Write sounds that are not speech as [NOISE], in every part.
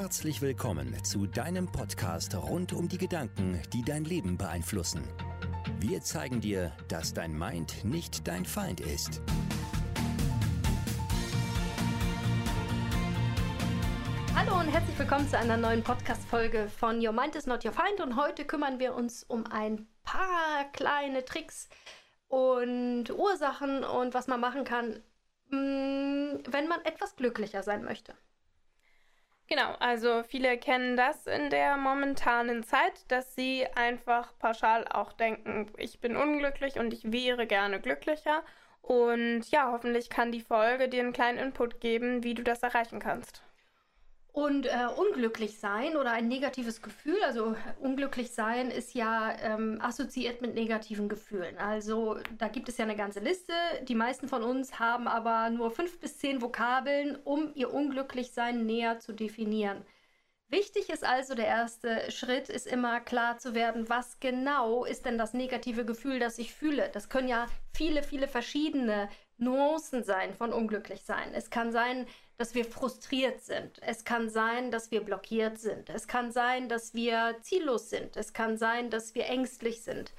Herzlich willkommen zu deinem Podcast rund um die Gedanken, die dein Leben beeinflussen. Wir zeigen dir, dass dein Mind nicht dein Feind ist. Hallo und herzlich willkommen zu einer neuen Podcast-Folge von Your Mind is Not Your Feind. Und heute kümmern wir uns um ein paar kleine Tricks und Ursachen und was man machen kann, mm, wenn man etwas glücklicher sein möchte. Genau, also viele kennen das in der momentanen Zeit, dass sie einfach pauschal auch denken, ich bin unglücklich und ich wäre gerne glücklicher. Und ja, hoffentlich kann die Folge dir einen kleinen Input geben, wie du das erreichen kannst. Und äh, unglücklich sein oder ein negatives Gefühl, also unglücklich sein ist ja ähm, assoziiert mit negativen Gefühlen. Also da gibt es ja eine ganze Liste. Die meisten von uns haben aber nur fünf bis zehn Vokabeln, um ihr Unglücklichsein näher zu definieren. Wichtig ist also, der erste Schritt ist immer klar zu werden, was genau ist denn das negative Gefühl, das ich fühle. Das können ja viele, viele verschiedene Nuancen sein von unglücklich sein. Es kann sein, dass wir frustriert sind. Es kann sein, dass wir blockiert sind. Es kann sein, dass wir ziellos sind. Es kann sein, dass wir ängstlich sind.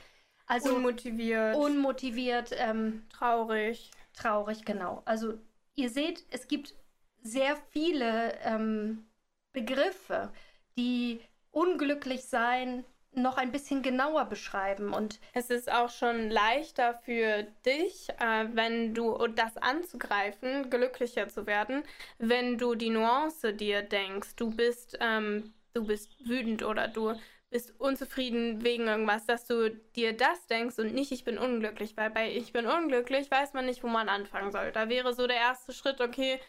Also unmotiviert. Unmotiviert. Ähm, traurig. Traurig, genau. Also ihr seht, es gibt sehr viele ähm, Begriffe, die unglücklich sein noch ein bisschen genauer beschreiben und es ist auch schon leichter für dich, äh, wenn du das anzugreifen, glücklicher zu werden, wenn du die Nuance dir denkst. Du bist, ähm, du bist wütend oder du bist unzufrieden wegen irgendwas, dass du dir das denkst und nicht ich bin unglücklich, weil bei ich bin unglücklich weiß man nicht, wo man anfangen soll. Da wäre so der erste Schritt, okay,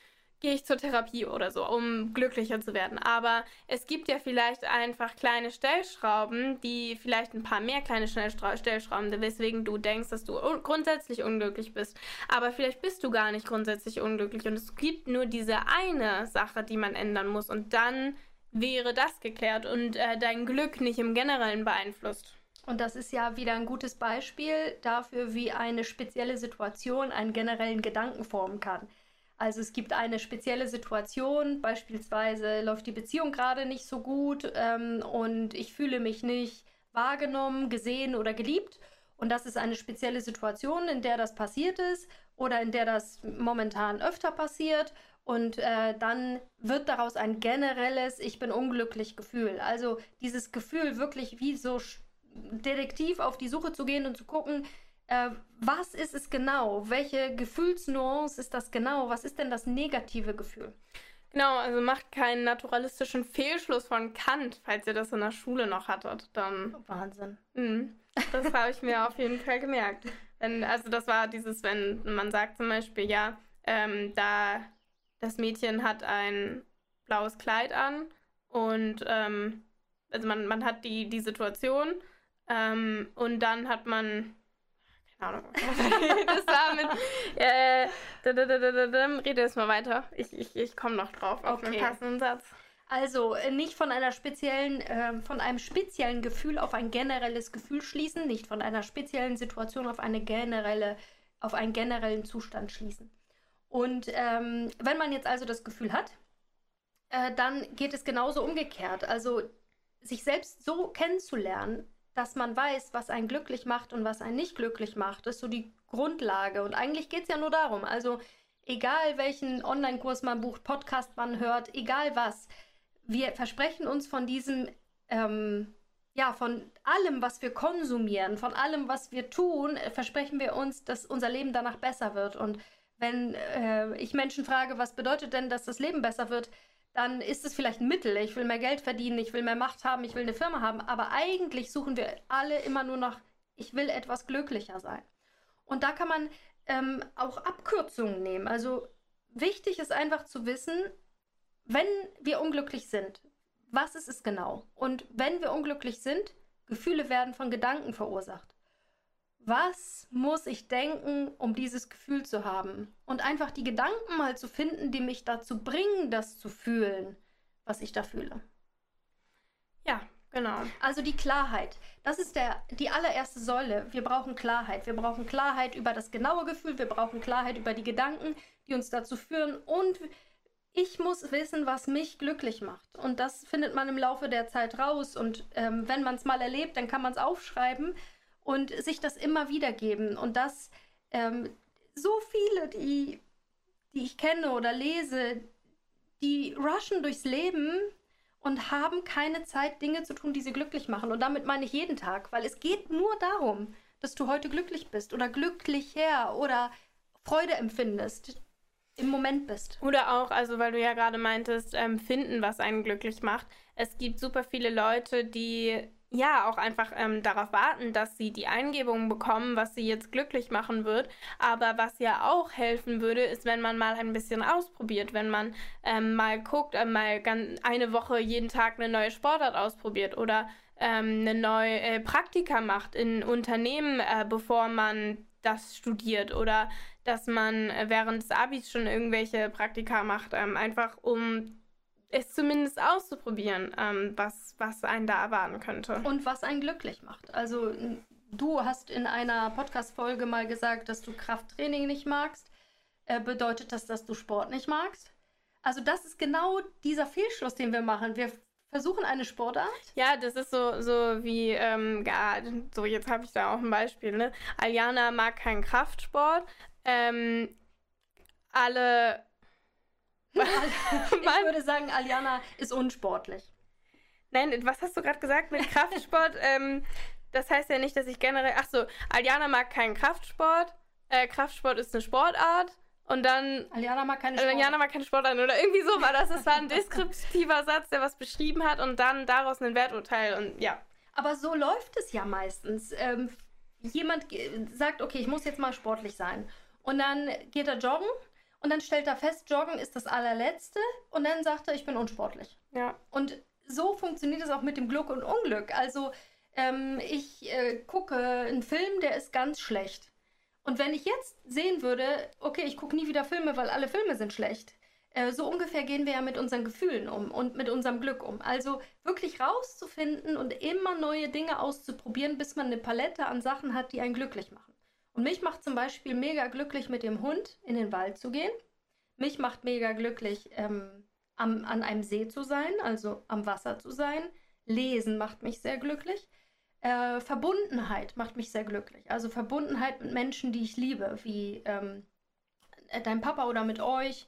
gehe ich zur Therapie oder so, um glücklicher zu werden. Aber es gibt ja vielleicht einfach kleine Stellschrauben, die vielleicht ein paar mehr kleine Stellschrauben, weswegen du denkst, dass du grundsätzlich unglücklich bist. Aber vielleicht bist du gar nicht grundsätzlich unglücklich und es gibt nur diese eine Sache, die man ändern muss und dann wäre das geklärt und äh, dein Glück nicht im Generellen beeinflusst. Und das ist ja wieder ein gutes Beispiel dafür, wie eine spezielle Situation einen generellen Gedanken formen kann. Also es gibt eine spezielle Situation, beispielsweise läuft die Beziehung gerade nicht so gut ähm, und ich fühle mich nicht wahrgenommen, gesehen oder geliebt. Und das ist eine spezielle Situation, in der das passiert ist oder in der das momentan öfter passiert. Und äh, dann wird daraus ein generelles Ich bin unglücklich Gefühl. Also dieses Gefühl wirklich wie so Detektiv auf die Suche zu gehen und zu gucken, äh, was ist es genau? Welche Gefühlsnuance ist das genau? Was ist denn das negative Gefühl? Genau, also macht keinen naturalistischen Fehlschluss von Kant, falls ihr das in der Schule noch hattet. Dann Wahnsinn. Mh, das habe ich mir auf jeden Fall gemerkt. Wenn, also das war dieses, wenn man sagt zum Beispiel, ja, ähm, da das Mädchen hat ein blaues Kleid an und ähm, also man, man hat die, die Situation ähm, und dann hat man Ahnung. [LAUGHS] das war mit. Äh, Rede jetzt mal weiter. Ich, ich, ich komme noch drauf auf okay. einen passenden Satz. Also äh, nicht von einer speziellen, äh, von einem speziellen Gefühl auf ein generelles Gefühl schließen, nicht von einer speziellen Situation auf eine generelle, auf einen generellen Zustand schließen. Und ähm, wenn man jetzt also das Gefühl hat, äh, dann geht es genauso umgekehrt. Also sich selbst so kennenzulernen, dass man weiß, was einen glücklich macht und was einen nicht glücklich macht, ist so die Grundlage. Und eigentlich geht es ja nur darum. Also egal welchen Online-Kurs man bucht, Podcast man hört, egal was, wir versprechen uns von diesem, ähm, ja, von allem, was wir konsumieren, von allem, was wir tun, äh, versprechen wir uns, dass unser Leben danach besser wird. Und wenn äh, ich Menschen frage, was bedeutet denn, dass das Leben besser wird, dann ist es vielleicht ein Mittel. Ich will mehr Geld verdienen, ich will mehr Macht haben, ich will eine Firma haben. Aber eigentlich suchen wir alle immer nur noch, ich will etwas glücklicher sein. Und da kann man ähm, auch Abkürzungen nehmen. Also wichtig ist einfach zu wissen, wenn wir unglücklich sind, was ist es genau? Und wenn wir unglücklich sind, Gefühle werden von Gedanken verursacht was muss ich denken, um dieses Gefühl zu haben? Und einfach die Gedanken mal zu finden, die mich dazu bringen, das zu fühlen, was ich da fühle. Ja, genau. Also die Klarheit. Das ist der, die allererste Säule. Wir brauchen Klarheit. Wir brauchen Klarheit über das genaue Gefühl. Wir brauchen Klarheit über die Gedanken, die uns dazu führen. Und ich muss wissen, was mich glücklich macht. Und das findet man im Laufe der Zeit raus. Und ähm, wenn man es mal erlebt, dann kann man es aufschreiben und sich das immer wieder geben. Und das, ähm, so viele, die, die ich kenne oder lese, die rushen durchs Leben und haben keine Zeit, Dinge zu tun, die sie glücklich machen. Und damit meine ich jeden Tag, weil es geht nur darum, dass du heute glücklich bist oder glücklicher oder Freude empfindest im Moment bist. Oder auch, also weil du ja gerade meintest, ähm, finden, was einen glücklich macht. Es gibt super viele Leute, die ja auch einfach ähm, darauf warten, dass sie die Eingebungen bekommen, was sie jetzt glücklich machen wird. Aber was ja auch helfen würde, ist, wenn man mal ein bisschen ausprobiert, wenn man ähm, mal guckt, äh, mal eine Woche jeden Tag eine neue Sportart ausprobiert oder ähm, eine neue äh, Praktika macht in Unternehmen, äh, bevor man das studiert oder dass man äh, während des Abis schon irgendwelche Praktika macht, ähm, einfach um es zumindest auszuprobieren, ähm, was, was einen da erwarten könnte. Und was einen glücklich macht. Also du hast in einer Podcast-Folge mal gesagt, dass du Krafttraining nicht magst. Äh, bedeutet das, dass du Sport nicht magst? Also das ist genau dieser Fehlschluss, den wir machen. Wir versuchen eine Sportart. Ja, das ist so, so wie, ähm, so jetzt habe ich da auch ein Beispiel. Ne? Aljana mag keinen Kraftsport. Ähm, alle ich würde sagen, Aljana ist unsportlich. Nein, was hast du gerade gesagt mit Kraftsport? [LAUGHS] ähm, das heißt ja nicht, dass ich generell. Ach so, Aljana mag keinen Kraftsport. Äh, Kraftsport ist eine Sportart. Und dann. Aljana mag keine Sportart. Aljana mag keine Sportart. Oder irgendwie so war das. Das war ein deskriptiver Satz, der was beschrieben hat und dann daraus ein Werturteil. Und ja. Aber so läuft es ja meistens. Ähm, jemand sagt, okay, ich muss jetzt mal sportlich sein. Und dann geht er joggen und dann stellt er fest, Joggen ist das allerletzte und dann sagt er, ich bin unsportlich. Ja. Und so funktioniert es auch mit dem Glück und Unglück. Also ähm, ich äh, gucke einen Film, der ist ganz schlecht. Und wenn ich jetzt sehen würde, okay, ich gucke nie wieder Filme, weil alle Filme sind schlecht. Äh, so ungefähr gehen wir ja mit unseren Gefühlen um und mit unserem Glück um. Also wirklich rauszufinden und immer neue Dinge auszuprobieren, bis man eine Palette an Sachen hat, die einen glücklich machen. Und mich macht zum Beispiel mega glücklich, mit dem Hund in den Wald zu gehen. Mich macht mega glücklich, ähm, am, an einem See zu sein, also am Wasser zu sein. Lesen macht mich sehr glücklich. Äh, Verbundenheit macht mich sehr glücklich. Also Verbundenheit mit Menschen, die ich liebe, wie ähm, äh, dein Papa oder mit euch.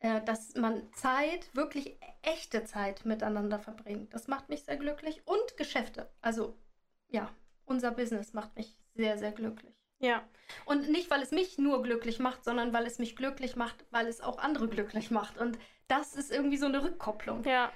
Äh, dass man Zeit, wirklich echte Zeit miteinander verbringt. Das macht mich sehr glücklich. Und Geschäfte. Also ja, unser Business macht mich sehr, sehr glücklich. Ja. Und nicht, weil es mich nur glücklich macht, sondern weil es mich glücklich macht, weil es auch andere glücklich macht. Und das ist irgendwie so eine Rückkopplung. Ja.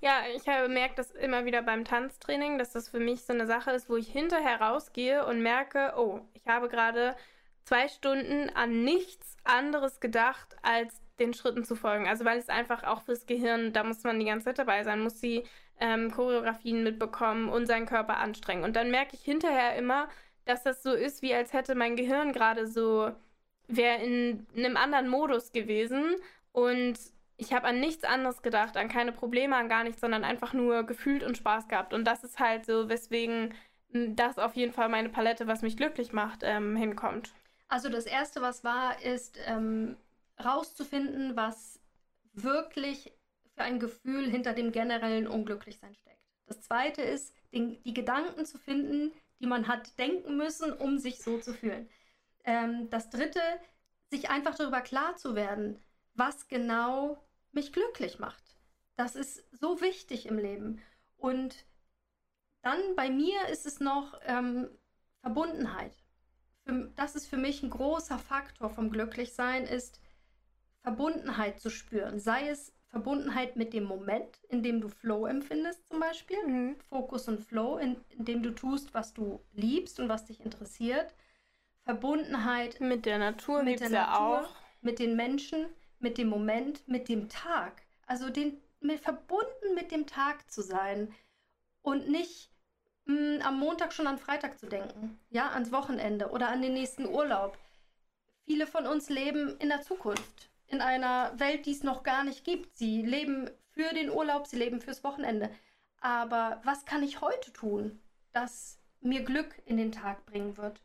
Ja, ich habe bemerkt, dass immer wieder beim Tanztraining, dass das für mich so eine Sache ist, wo ich hinterher rausgehe und merke, oh, ich habe gerade zwei Stunden an nichts anderes gedacht, als den Schritten zu folgen. Also weil es einfach auch fürs Gehirn, da muss man die ganze Zeit dabei sein, muss die ähm, Choreografien mitbekommen und seinen Körper anstrengen. Und dann merke ich hinterher immer, dass das so ist, wie als hätte mein Gehirn gerade so, wäre in einem anderen Modus gewesen und ich habe an nichts anderes gedacht, an keine Probleme, an gar nichts, sondern einfach nur gefühlt und Spaß gehabt. Und das ist halt so, weswegen das auf jeden Fall meine Palette, was mich glücklich macht, ähm, hinkommt. Also das Erste, was war, ist ähm, rauszufinden, was wirklich für ein Gefühl hinter dem generellen Unglücklichsein steckt. Das Zweite ist, den, die Gedanken zu finden, die man hat denken müssen, um sich so zu fühlen. Ähm, das dritte, sich einfach darüber klar zu werden, was genau mich glücklich macht. Das ist so wichtig im Leben. Und dann bei mir ist es noch ähm, Verbundenheit. Für, das ist für mich ein großer Faktor vom Glücklichsein, ist Verbundenheit zu spüren. Sei es Verbundenheit mit dem Moment, in dem du Flow empfindest, zum Beispiel. Mhm. Fokus und Flow, in, in, dem du tust, was du liebst und was dich interessiert. Verbundenheit mit der Natur, mit der Natur, auch. mit den Menschen, mit dem Moment, mit dem Tag. Also den, mit, verbunden mit dem Tag zu sein und nicht mh, mm, am Montag schon an Freitag zu denken, ja, ans Wochenende oder an den nächsten Urlaub. Viele von uns leben in der Zukunft in einer Welt, die es noch gar nicht gibt. Sie leben für den Urlaub, sie leben fürs Wochenende. Aber was kann ich heute tun, das mir Glück in den Tag bringen wird?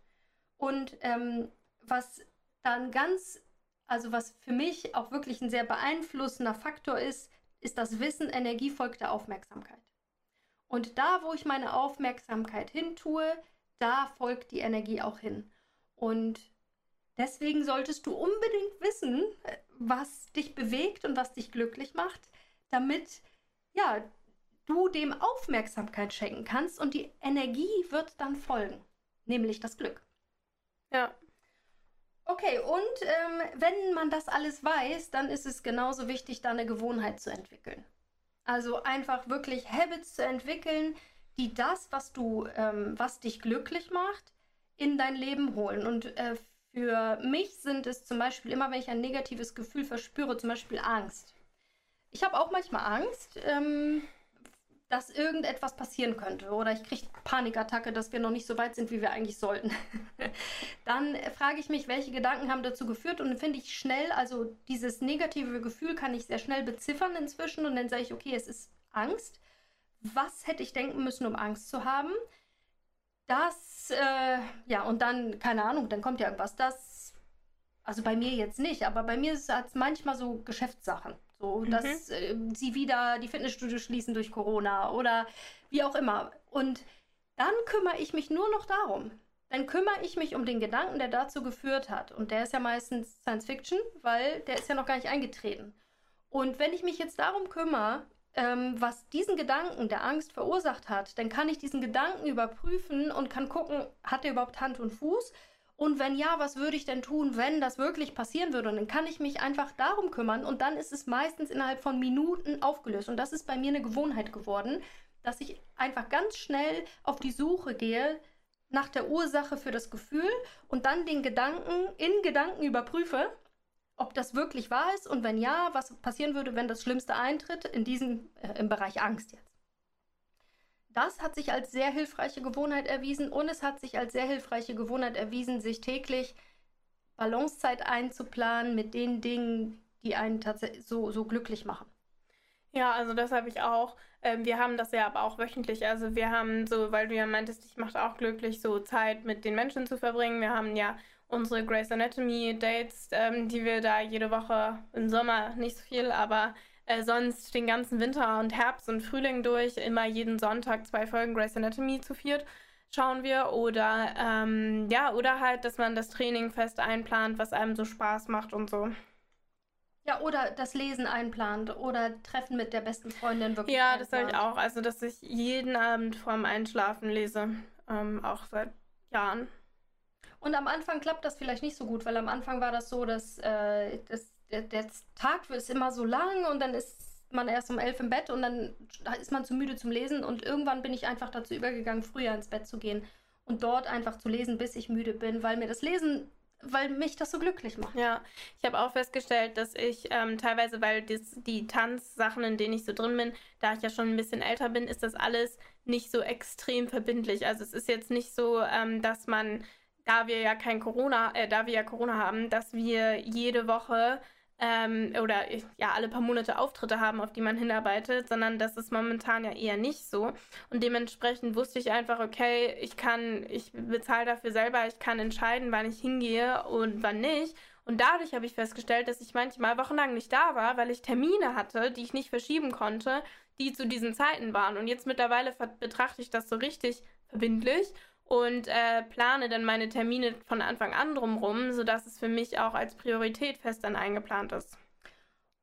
Und ähm, was dann ganz also was für mich auch wirklich ein sehr beeinflussender Faktor ist, ist das Wissen, Energie folgt der Aufmerksamkeit. Und da, wo ich meine Aufmerksamkeit hin tue, da folgt die Energie auch hin. Und deswegen solltest du unbedingt wissen, was dich bewegt und was dich glücklich macht, damit ja, du dem Aufmerksamkeit schenken kannst und die Energie wird dann folgen, nämlich das Glück. Ja. Okay, und ähm, wenn man das alles weiß, dann ist es genauso wichtig, da eine Gewohnheit zu entwickeln. Also einfach wirklich Habits zu entwickeln, die das, was du, ähm, was dich glücklich macht, in dein Leben holen. Und äh, für mich sind es zum Beispiel immer, wenn ich ein negatives Gefühl verspüre, zum Beispiel Angst. Ich habe auch manchmal Angst. Ähm, dass irgendetwas passieren könnte oder ich kriege Panikattacke, dass wir noch nicht so weit sind, wie wir eigentlich sollten. [LAUGHS] dann frage ich mich, welche Gedanken haben dazu geführt und dann finde ich schnell, also dieses negative Gefühl kann ich sehr schnell beziffern inzwischen und dann sage ich, okay, es ist Angst. Was hätte ich denken müssen, um Angst zu haben? Das, äh, ja, und dann, keine Ahnung, dann kommt ja irgendwas. Das, also bei mir jetzt nicht, aber bei mir ist es manchmal so Geschäftssachen. So, mhm. dass äh, sie wieder die Fitnessstudios schließen durch Corona oder wie auch immer. Und dann kümmere ich mich nur noch darum. Dann kümmere ich mich um den Gedanken, der dazu geführt hat. Und der ist ja meistens Science Fiction, weil der ist ja noch gar nicht eingetreten. Und wenn ich mich jetzt darum kümmere, ähm, was diesen Gedanken der Angst verursacht hat, dann kann ich diesen Gedanken überprüfen und kann gucken, hat er überhaupt Hand und Fuß? Und wenn ja, was würde ich denn tun, wenn das wirklich passieren würde? Und dann kann ich mich einfach darum kümmern und dann ist es meistens innerhalb von Minuten aufgelöst. Und das ist bei mir eine Gewohnheit geworden, dass ich einfach ganz schnell auf die Suche gehe nach der Ursache für das Gefühl und dann den Gedanken in Gedanken überprüfe, ob das wirklich wahr ist und wenn ja, was passieren würde, wenn das Schlimmste eintritt, in diesem äh, im Bereich Angst jetzt das hat sich als sehr hilfreiche Gewohnheit erwiesen und es hat sich als sehr hilfreiche Gewohnheit erwiesen, sich täglich Balancezeit einzuplanen mit den Dingen, die einen tatsächlich so, so glücklich machen. Ja, also das habe ich auch. Ähm, wir haben das ja aber auch wöchentlich. Also wir haben so, weil du ja meintest, ich mache auch glücklich, so Zeit mit den Menschen zu verbringen. Wir haben ja unsere Grace Anatomy Dates, ähm, die wir da jede Woche im Sommer nicht so viel, aber äh, sonst den ganzen Winter und Herbst und Frühling durch immer jeden Sonntag zwei Folgen Grey's Anatomy zu viert schauen wir oder ähm, ja oder halt, dass man das Training fest einplant, was einem so Spaß macht und so. Ja, oder das Lesen einplant oder Treffen mit der besten Freundin wirklich. Ja, einplant. das habe ich auch. Also, dass ich jeden Abend vorm Einschlafen lese. Ähm, auch seit Jahren. Und am Anfang klappt das vielleicht nicht so gut, weil am Anfang war das so, dass, äh, dass der, der Tag ist immer so lang und dann ist man erst um elf im Bett und dann ist man zu müde zum Lesen und irgendwann bin ich einfach dazu übergegangen, früher ins Bett zu gehen und dort einfach zu lesen, bis ich müde bin, weil mir das Lesen, weil mich das so glücklich macht. Ja, ich habe auch festgestellt, dass ich ähm, teilweise, weil das, die Tanzsachen, in denen ich so drin bin, da ich ja schon ein bisschen älter bin, ist das alles nicht so extrem verbindlich. Also es ist jetzt nicht so, ähm, dass man da wir ja kein Corona, äh, da wir ja Corona haben, dass wir jede Woche ähm, oder ja alle paar Monate Auftritte haben, auf die man hinarbeitet, sondern das ist momentan ja eher nicht so. Und dementsprechend wusste ich einfach, okay, ich kann, ich bezahle dafür selber, ich kann entscheiden, wann ich hingehe und wann nicht. Und dadurch habe ich festgestellt, dass ich manchmal wochenlang nicht da war, weil ich Termine hatte, die ich nicht verschieben konnte, die zu diesen Zeiten waren. Und jetzt mittlerweile betrachte ich das so richtig verbindlich und äh, plane dann meine Termine von Anfang an drumherum, sodass es für mich auch als Priorität fest dann eingeplant ist.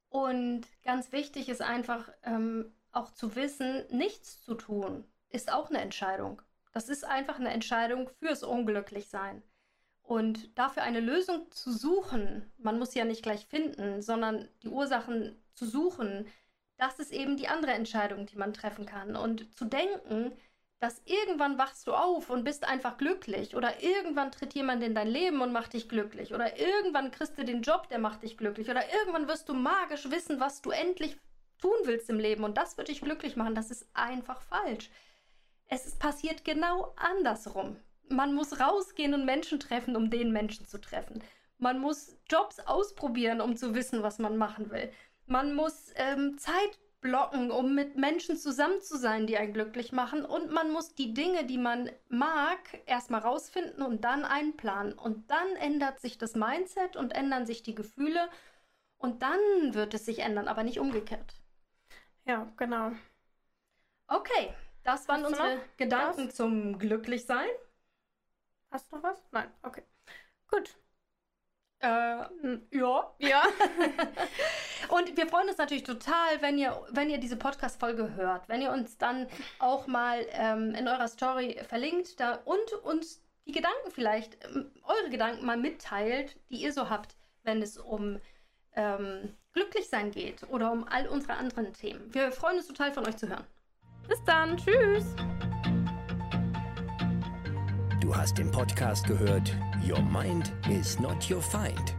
Und ganz wichtig ist einfach ähm, auch zu wissen, nichts zu tun ist auch eine Entscheidung. Das ist einfach eine Entscheidung fürs Unglücklichsein. Und dafür eine Lösung zu suchen, man muss sie ja nicht gleich finden, sondern die Ursachen zu suchen, das ist eben die andere Entscheidung, die man treffen kann. Und zu denken, dass irgendwann wachst du auf und bist einfach glücklich oder irgendwann tritt jemand in dein Leben und macht dich glücklich oder irgendwann kriegst du den Job, der macht dich glücklich oder irgendwann wirst du magisch wissen, was du endlich tun willst im Leben und das wird dich glücklich machen. Das ist einfach falsch. Es passiert genau andersrum. Man muss rausgehen und Menschen treffen, um den Menschen zu treffen. Man muss Jobs ausprobieren, um zu wissen, was man machen will. Man muss ähm, Zeit blocken, um mit Menschen zusammen zu sein, die einen glücklich machen. Und man muss die Dinge, die man mag, erstmal rausfinden und dann einplanen. Und dann ändert sich das Mindset und ändern sich die Gefühle. Und dann wird es sich ändern, aber nicht umgekehrt. Ja, genau. Okay, das waren unsere noch Gedanken was? zum Glücklichsein. Hast du noch was? Nein, okay. Gut. Äh, ja. Ja. [LAUGHS] Und wir freuen uns natürlich total, wenn ihr, wenn ihr diese Podcast-Folge hört, wenn ihr uns dann auch mal ähm, in eurer Story verlinkt da, und uns die Gedanken vielleicht, ähm, eure Gedanken mal mitteilt, die ihr so habt, wenn es um ähm, Glücklichsein geht oder um all unsere anderen Themen. Wir freuen uns total von euch zu hören. Bis dann. Tschüss. Du hast den Podcast gehört Your Mind is not your Feind.